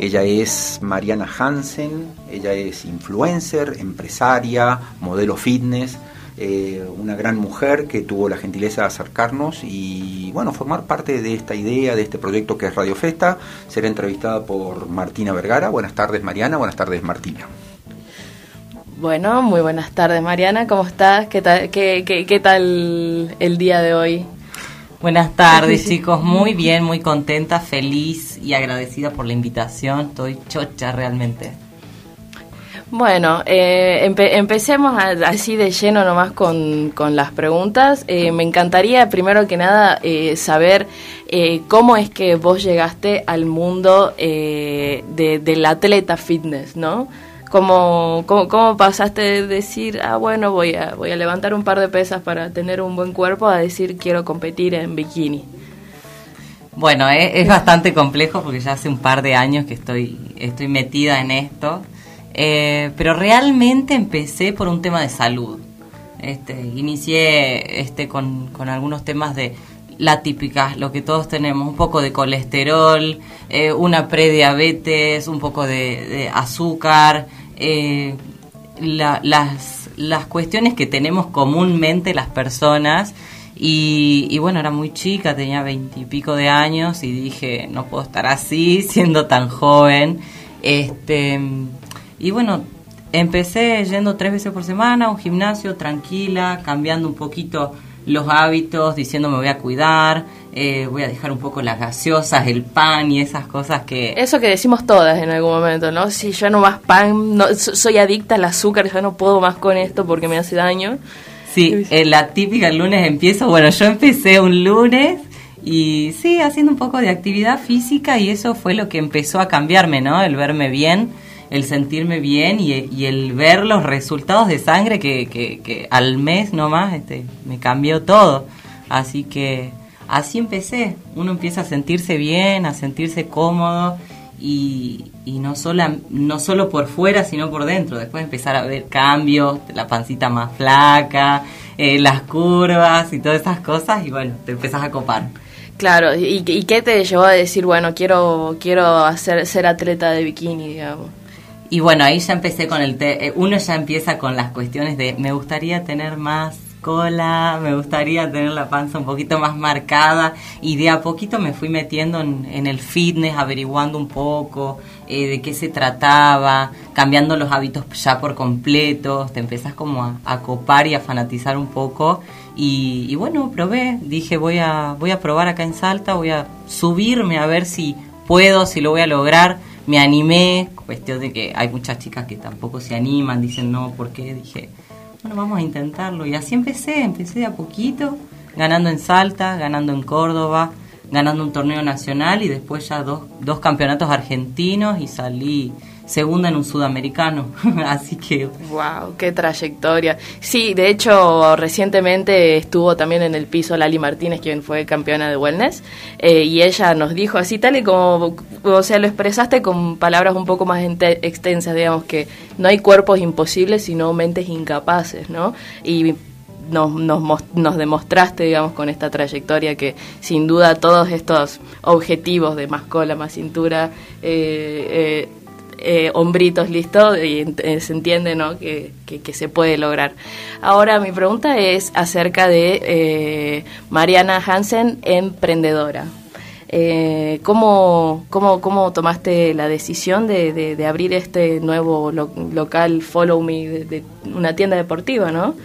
Ella es Mariana Hansen, ella es influencer, empresaria, modelo fitness, eh, una gran mujer que tuvo la gentileza de acercarnos y bueno, formar parte de esta idea, de este proyecto que es Radio Festa, será entrevistada por Martina Vergara. Buenas tardes Mariana, buenas tardes Martina. Bueno, muy buenas tardes Mariana, ¿cómo estás? ¿Qué tal, qué, tal el día de hoy? Buenas tardes chicos, muy bien, muy contenta, feliz y agradecida por la invitación, estoy chocha realmente. Bueno, eh, empecemos así de lleno nomás con, con las preguntas. Eh, me encantaría primero que nada eh, saber cómo es que vos llegaste al mundo del atleta fitness, ¿no? ¿Cómo, cómo, pasaste de decir, ah, bueno, voy a, voy a levantar un par de pesas para tener un buen cuerpo a decir, quiero competir en bikini? Bueno, es, bastante complejo porque ya hace un par de años que estoy, estoy metida en esto. Eh, pero realmente empecé por un tema de salud. Este, inicié este, con, con algunos temas de la típica, lo que todos tenemos, un poco de colesterol, eh, una prediabetes, un poco de, azúcar, eh, las, las cuestiones que tenemos comúnmente las personas. Y, y, bueno, era muy chica, tenía veintipico de años y dije, no puedo estar así siendo tan joven. Este, y bueno, empecé yendo tres veces por semana a un gimnasio tranquila, cambiando un poquito los hábitos, diciendo me voy a cuidar, eh, voy a dejar un poco las gaseosas, el pan y esas cosas que... Eso que decimos todas en algún momento, ¿no? Si yo no más pan, no, soy adicta al azúcar, ya no puedo más con esto porque me hace daño. Sí, eh, la típica el lunes empiezo, bueno, yo empecé un lunes y sí, haciendo un poco de actividad física y eso fue lo que empezó a cambiarme, ¿no? El verme bien el sentirme bien y, el ver los resultados de sangre que, que, al mes nomás este, me cambió todo. Así que así empecé. Uno empieza a sentirse bien, a sentirse cómodo y, y no, solo, no solo por fuera, sino por dentro. Después empezar a ver cambios, la pancita más flaca, eh, las curvas y todas esas cosas y bueno, te empezás a copar. Claro, ¿y, ¿y qué te llevó a decir, bueno, quiero quiero hacer ser atleta de bikini, digamos? Y bueno, ahí ya empecé con el... Te eh, uno ya empieza con las cuestiones de me gustaría tener más cola, me gustaría tener la panza un poquito más marcada. Y de a poquito me fui metiendo en, el fitness, averiguando un poco eh, de qué se trataba, cambiando los hábitos ya por completo, te empezás como a, a copar y a fanatizar un poco. Y, y, bueno, probé, dije voy a, voy a probar acá en Salta, voy a subirme a ver si puedo, si lo voy a lograr me animé, cuestión de que hay muchas chicas que tampoco se animan, dicen no, ¿por qué? Dije, bueno, vamos a intentarlo. Y así empecé, empecé de a poquito, ganando en Salta, ganando en Córdoba, ganando un torneo nacional y después ya dos, dos campeonatos argentinos y salí segunda en un sudamericano. Así que. ¡Wow! ¡Qué trayectoria! Sí, de hecho, recientemente estuvo también en el piso Lali Martínez, quien fue campeona de Wellness, eh, y ella nos dijo así, tal y como. O sea, lo expresaste con palabras un poco más extensas, digamos, que no hay cuerpos imposibles, sino mentes incapaces, ¿no? Y nos, nos, nos, demostraste, digamos, con esta trayectoria que sin duda todos estos objetivos de más cola, más cintura, eh, eh, eh, hombritos, listo, y eh, se entiende ¿no? Que, que, se puede lograr. Ahora mi pregunta es acerca de eh, Mariana Hansen, emprendedora. Eh, ¿cómo, cómo, cómo, tomaste la decisión de, de, abrir este nuevo local Follow Me, de, una tienda deportiva, no?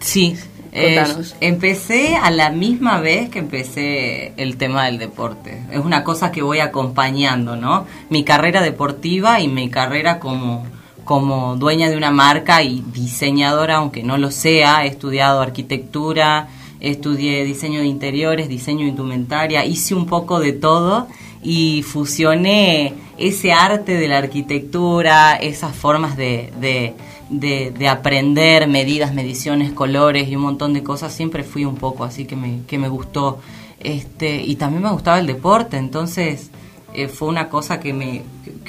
Sí, eh, empecé a la misma vez que empecé el tema del deporte. Es una cosa que voy acompañando, ¿no? Mi carrera deportiva y mi carrera como, como dueña de una marca y diseñadora, aunque no lo sea. He estudiado arquitectura, estudié diseño de interiores, diseño de indumentaria, hice un poco de todo y fusioné ese arte de la arquitectura, esas formas de de, aprender medidas, mediciones, colores y un montón de cosas, siempre fui un poco así que me, que me gustó. Este, y también me gustaba el deporte, entonces eh, fue una cosa que me,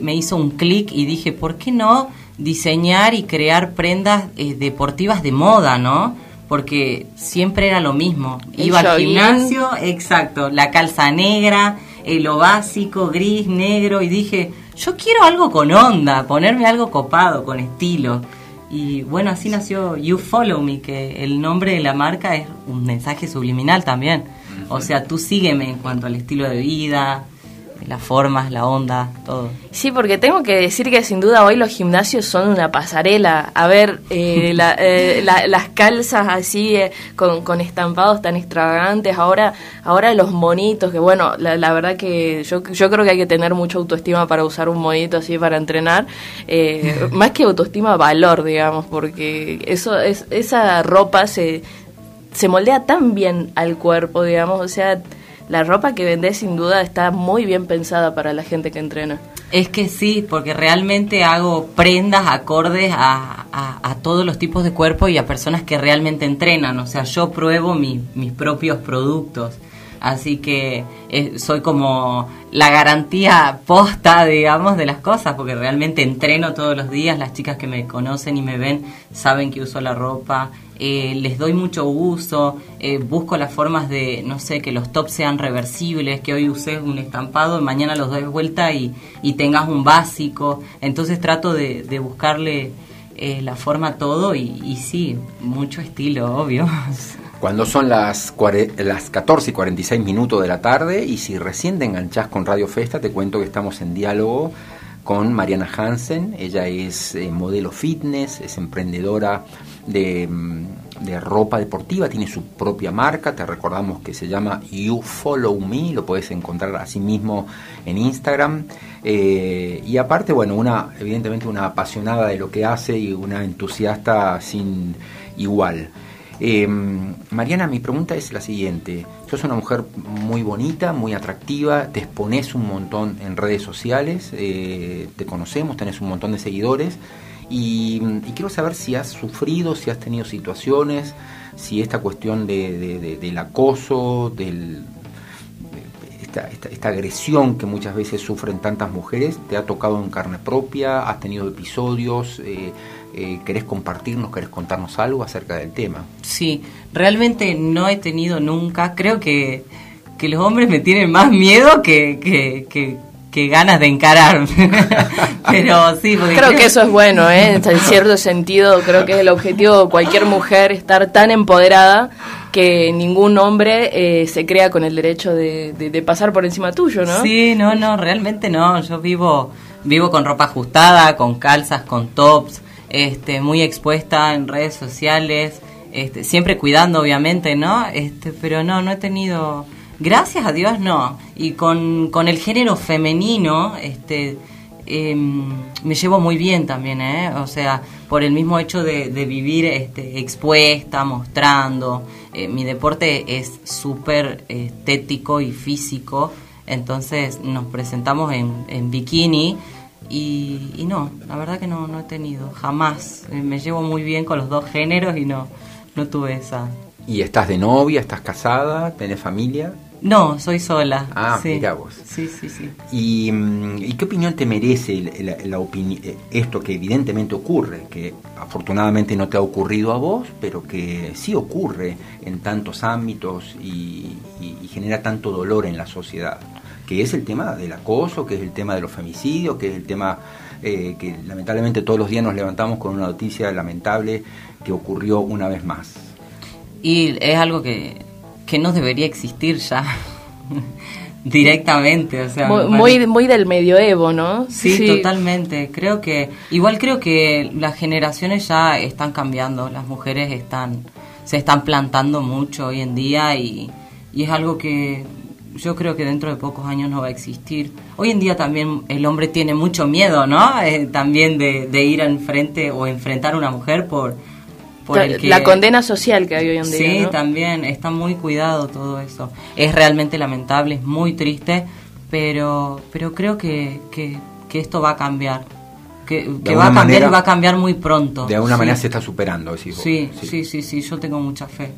me hizo un clic y dije, ¿por qué no diseñar y crear prendas eh, deportivas de moda, no? Porque siempre era lo mismo. Iba al gimnasio, exacto, la calza negra, eh, lo básico, gris, negro, y dije, yo quiero algo con onda, ponerme algo copado, con estilo. Y bueno, así nació You Follow Me, que el nombre de la marca es un mensaje subliminal también. O sea, tú sígueme en cuanto al estilo de vida, las formas, la onda, todo. Sí, porque tengo que decir que sin duda hoy los gimnasios son una pasarela. A ver, eh, eh, las calzas así eh, con, estampados tan extravagantes, ahora ahora los monitos, que bueno, la, verdad que yo, yo creo que hay que tener mucha autoestima para usar un monito así para entrenar, más que autoestima, valor, digamos, porque eso es esa ropa se, se moldea tan bien al cuerpo, digamos, o sea la ropa que vendés sin duda está muy bien pensada para la gente que entrena. Es que sí, porque realmente hago prendas acordes a, todos los tipos de cuerpo y a personas que realmente entrenan. O sea, yo pruebo mis propios productos. Así que eh, soy como la garantía posta, digamos, de las cosas, porque realmente entreno todos los días. Las chicas que me conocen y me ven saben que uso la ropa eh, les doy mucho uso, eh, busco las formas de, no sé, que los tops sean reversibles, que hoy uses un estampado y mañana los doy vuelta y, tengas un básico. Entonces trato de, buscarle eh, la forma todo y, sí, mucho estilo, obvio. Cuando son las, las 14 y 46 minutos de la tarde y si recién te enganchás con Radio Festa, te cuento que estamos en diálogo con Mariana Hansen. Ella es modelo fitness, es emprendedora Mm, de, ropa deportiva, tiene su propia marca, te recordamos que se llama You Follow Me, lo puedes encontrar así mismo en Instagram. Eh, y aparte, bueno, una, evidentemente una apasionada de lo que hace y una entusiasta sin igual. Eh, Mariana, mi pregunta es la siguiente. Sos una mujer muy bonita, muy atractiva, te expones un montón en redes sociales, eh, te conocemos, tenés un montón de seguidores. Y, quiero saber si has sufrido, si has tenido situaciones, si esta cuestión de, del acoso, del, esta, esta, agresión que muchas veces sufren tantas mujeres, te ha tocado en carne propia, has tenido episodios, eh, eh, ¿querés compartirnos, querés contarnos algo acerca del tema? Sí, realmente no he tenido nunca, creo que, que los hombres me tienen más miedo que, que que ganas de encarar. Pero sí, creo, que eso es bueno, ¿eh? en cierto sentido, creo que es el objetivo de cualquier mujer estar tan empoderada que ningún hombre eh, se crea con el derecho de, pasar por encima tuyo, ¿no? Sí, no, no, realmente no. Yo vivo vivo con ropa ajustada, con calzas, con tops, este, muy expuesta en redes sociales, este, siempre cuidando, obviamente, ¿no? Este, pero no, no he tenido Gracias a Dios no. Y con, con el género femenino, este, em, me llevo muy bien también, ¿eh? O sea, por el mismo hecho de, vivir este, expuesta, mostrando. Eh, mi deporte es súper estético y físico, entonces nos presentamos en, en bikini. Y, y, no, la verdad que no, no he tenido, jamás. Eh, me llevo muy bien con los dos géneros y no, no tuve esa, ¿Y estás de novia? ¿Estás casada? ¿Tenés familia? No, soy sola. Ah, mira vos. Sí, sí, sí. ¿Y, mm, qué opinión te merece la, eh, esto que evidentemente ocurre, que afortunadamente no te ha ocurrido a vos, pero que sí ocurre en tantos ámbitos y, genera tanto dolor en la sociedad? Que es el tema del acoso, que es el tema de los femicidios, que es el tema eh, que lamentablemente todos los días nos levantamos con una noticia lamentable que ocurrió una vez más. Y es algo que, que no debería existir ya directamente, o sea, muy, muy, del medioevo, ¿no? Sí, totalmente. Creo que igual creo que las generaciones ya están cambiando, las mujeres están se están plantando mucho hoy en día y, y es algo que yo creo que dentro de pocos años no va a existir. Hoy en día también el hombre tiene mucho miedo, ¿no? Eh, también de, de ir enfrente o enfrentar a una mujer por la condena social que hay hoy en día. Sí, también está muy cuidado todo eso. Es realmente lamentable, es muy triste, pero, pero creo que, que, esto va a cambiar. Que, va a cambiar y va a cambiar muy pronto. De alguna manera se está superando, sí, sí, sí, sí, sí, yo tengo mucha fe.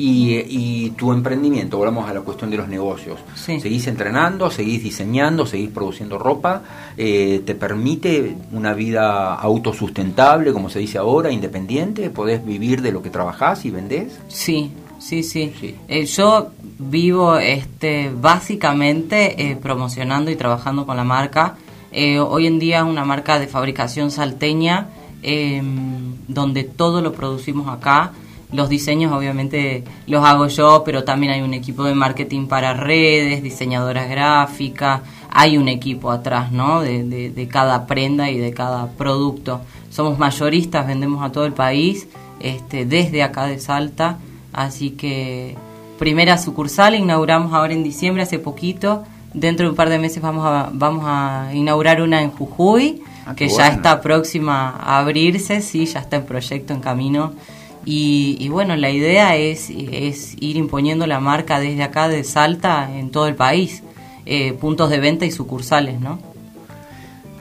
Y, tu emprendimiento, volvamos a la cuestión de los negocios. ¿Seguís entrenando, seguís diseñando, seguís produciendo ropa? Eh, ¿Te permite una vida autosustentable, como se dice ahora, independiente? ¿Podés vivir de lo que trabajás y vendés? Sí, sí, sí. Eh, yo vivo este, básicamente eh, promocionando y trabajando con la marca. Eh, hoy en día es una marca de fabricación salteña, em, donde todo lo producimos acá. Los diseños obviamente los hago yo, pero también hay un equipo de marketing para redes, diseñadoras gráficas, hay un equipo atrás, ¿no? De, de, cada prenda y de cada producto. Somos mayoristas, vendemos a todo el país, este, desde acá de Salta, así que primera sucursal inauguramos ahora en diciembre, hace poquito. Dentro de un par de meses vamos a, vamos a inaugurar una en Jujuy, ah, que ya está próxima a abrirse, sí, ya está en proyecto, en camino. Y, bueno, la idea es, es, ir imponiendo la marca desde acá de Salta en todo el país, eh, puntos de venta y sucursales, ¿no?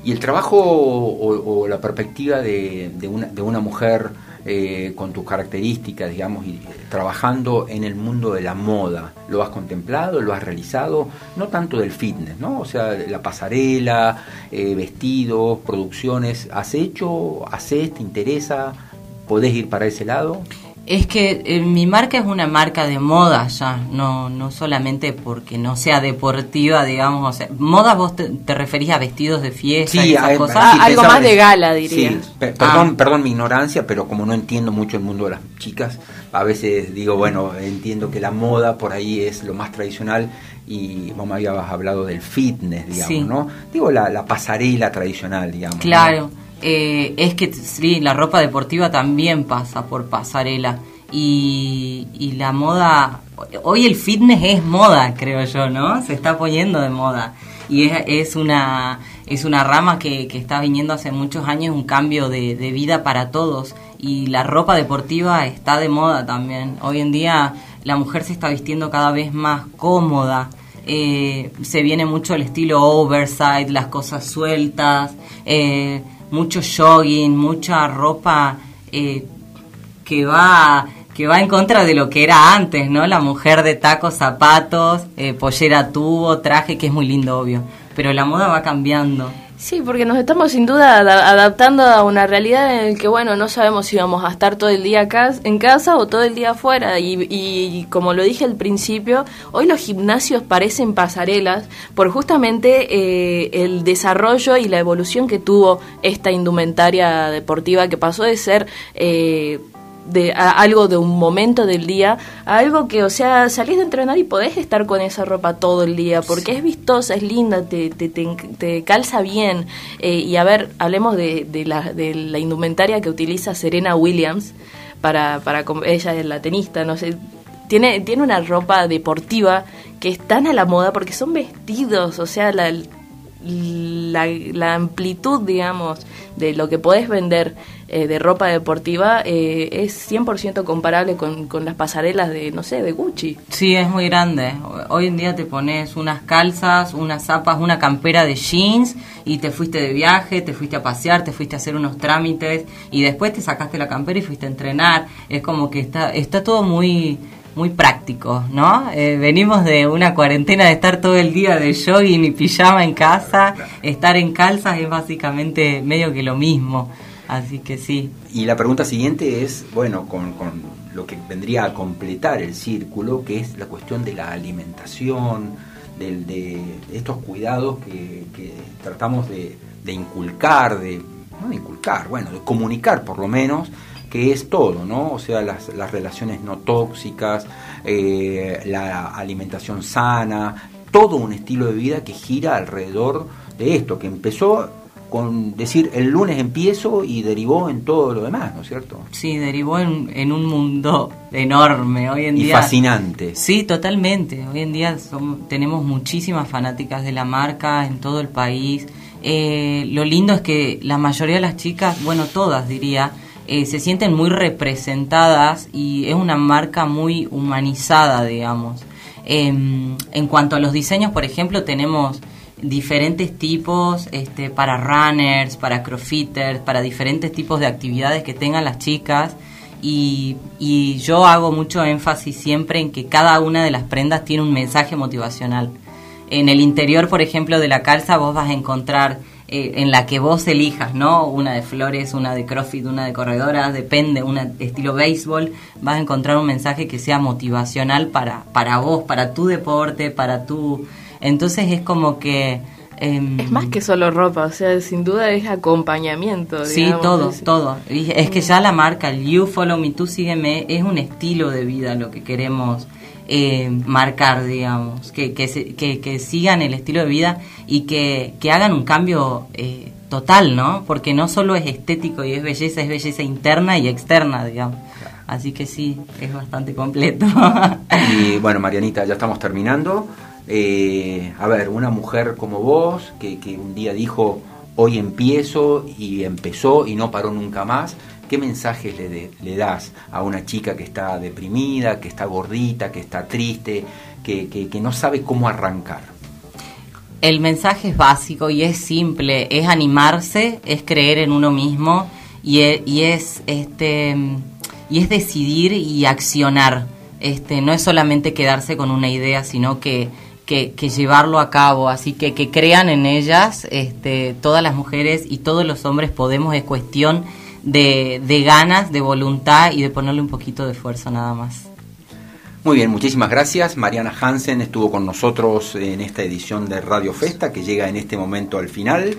Y el trabajo o, la perspectiva de, una, de una mujer eh, con tus características, digamos, y trabajando en el mundo de la moda, ¿lo has contemplado, lo has realizado? No tanto del fitness, ¿no? O sea, la pasarela, eh, vestidos, producciones, ¿has hecho, haces, te interesa? ¿Podés ir para ese lado? Es que eh, mi marca es una marca de moda ya, no no solamente porque no sea deportiva, digamos, o sea, moda vos te, referís a vestidos de fiesta y esas cosas. Ah, algo más de gala, diría. Sí, perdón, ah. perdón mi ignorancia, pero como no entiendo mucho el mundo de las chicas, a veces digo, bueno, entiendo que la moda por ahí es lo más tradicional y vos me habías hablado del fitness, digamos, ¿no? Digo, la, la pasarela tradicional, digamos. Claro. Eh, es que sí, la ropa deportiva también pasa por pasarela. Y, y, la moda, hoy el fitness es moda, creo yo, ¿no? Se está poniendo de moda. Y es, es una, es una rama que, que, está viniendo hace muchos años, un cambio de, vida para todos. Y la ropa deportiva está de moda también. Hoy en día la mujer se está vistiendo cada vez más cómoda. Eh, se viene mucho el estilo oversize, las cosas sueltas. Eh, mucho jogging, mucha ropa eh, que va que va en contra de lo que era antes, ¿no? La mujer de tacos, zapatos, eh, pollera tubo, traje, que es muy lindo, obvio. Pero la moda va cambiando. Sí, porque nos estamos sin duda adaptando a una realidad en la que, bueno, no sabemos si vamos a estar todo el día en casa o todo el día afuera. Y, y, como lo dije al principio, hoy los gimnasios parecen pasarelas por justamente eh, el desarrollo y la evolución que tuvo esta indumentaria deportiva que pasó de ser... Eh, de algo de un momento del día a algo que, o sea, salís de entrenar y podés estar con esa ropa todo el día porque es vistosa, es linda, te, te, te, calza bien. Eh, y a ver, hablemos de, de, la, de la indumentaria que utiliza Serena Williams para, para ella es la tenista, no sé. Tiene, tiene una ropa deportiva que es tan a la moda porque son vestidos, o sea, la, la, la amplitud, digamos, de lo que podés vender eh, de ropa deportiva eh, es 100% comparable con, con, las pasarelas de, no sé, de Gucci. Sí, es muy grande. Hoy en día te pones unas calzas, unas zapas, una campera de jeans y te fuiste de viaje, te fuiste a pasear, te fuiste a hacer unos trámites y después te sacaste la campera y fuiste a entrenar. Es como que está, está todo muy muy práctico, ¿no? Eh, venimos de una cuarentena de estar todo el día de jogging y pijama en casa, estar en calzas es básicamente medio que lo mismo, así que sí. Y la pregunta siguiente es, bueno, con, lo que vendría a completar el círculo, que es la cuestión de la alimentación, de, estos cuidados que, tratamos de, de inculcar, de, no de inculcar, bueno, de comunicar por lo menos, que es todo, ¿no? O sea, las, las relaciones no tóxicas, eh, la alimentación sana, todo un estilo de vida que gira alrededor de esto, que empezó con decir el lunes empiezo y derivó en todo lo demás, ¿no es cierto? Sí, derivó en, en un mundo enorme hoy en y día. fascinante. Sí, totalmente. Hoy en día tenemos muchísimas fanáticas de la marca en todo el país. Eh, lo lindo es que la mayoría de las chicas, bueno, todas diría, eh, se sienten muy representadas y es una marca muy humanizada, digamos. Em, en cuanto a los diseños, por ejemplo, tenemos diferentes tipos este, para runners, para crossfitters, para diferentes tipos de actividades que tengan las chicas. Y, y, yo hago mucho énfasis siempre en que cada una de las prendas tiene un mensaje motivacional. En el interior, por ejemplo, de la calza vos vas a encontrar eh, en la que vos elijas, ¿no? Una de flores, una de crossfit, una de corredoras, depende, una estilo béisbol, vas a encontrar un mensaje que sea motivacional para, para vos, para tu deporte, para tu... Entonces es como que... Em, es más que solo ropa, o sea, sin duda es acompañamiento. Sí, todo, todo. es que ya la marca, el You Follow Me, tú sígueme, es un estilo de vida lo que queremos eh, marcar, digamos, que, que, que, sigan el estilo de vida y que, que hagan un cambio eh, total, ¿no? Porque no solo es estético y es belleza, es belleza interna y externa, digamos. Así que sí, es bastante completo. y bueno, Marianita, ya estamos terminando. Eh, a ver, una mujer como vos, que, que un día dijo, hoy empiezo y empezó y no paró nunca más, ¿Qué mensajes le, das a una chica que está deprimida, que está gordita, que está triste, que, no sabe cómo arrancar? El mensaje es básico y es simple, es animarse, es creer en uno mismo y es, y es este y es decidir y accionar. Este, no es solamente quedarse con una idea, sino que, que, que, llevarlo a cabo. Así que que crean en ellas, este, todas las mujeres y todos los hombres podemos, es cuestión de, ganas, de voluntad y de ponerle un poquito de esfuerzo nada más. Muy bien, muchísimas gracias. Mariana Hansen estuvo con nosotros en esta edición de Radio Festa que llega en este momento al final.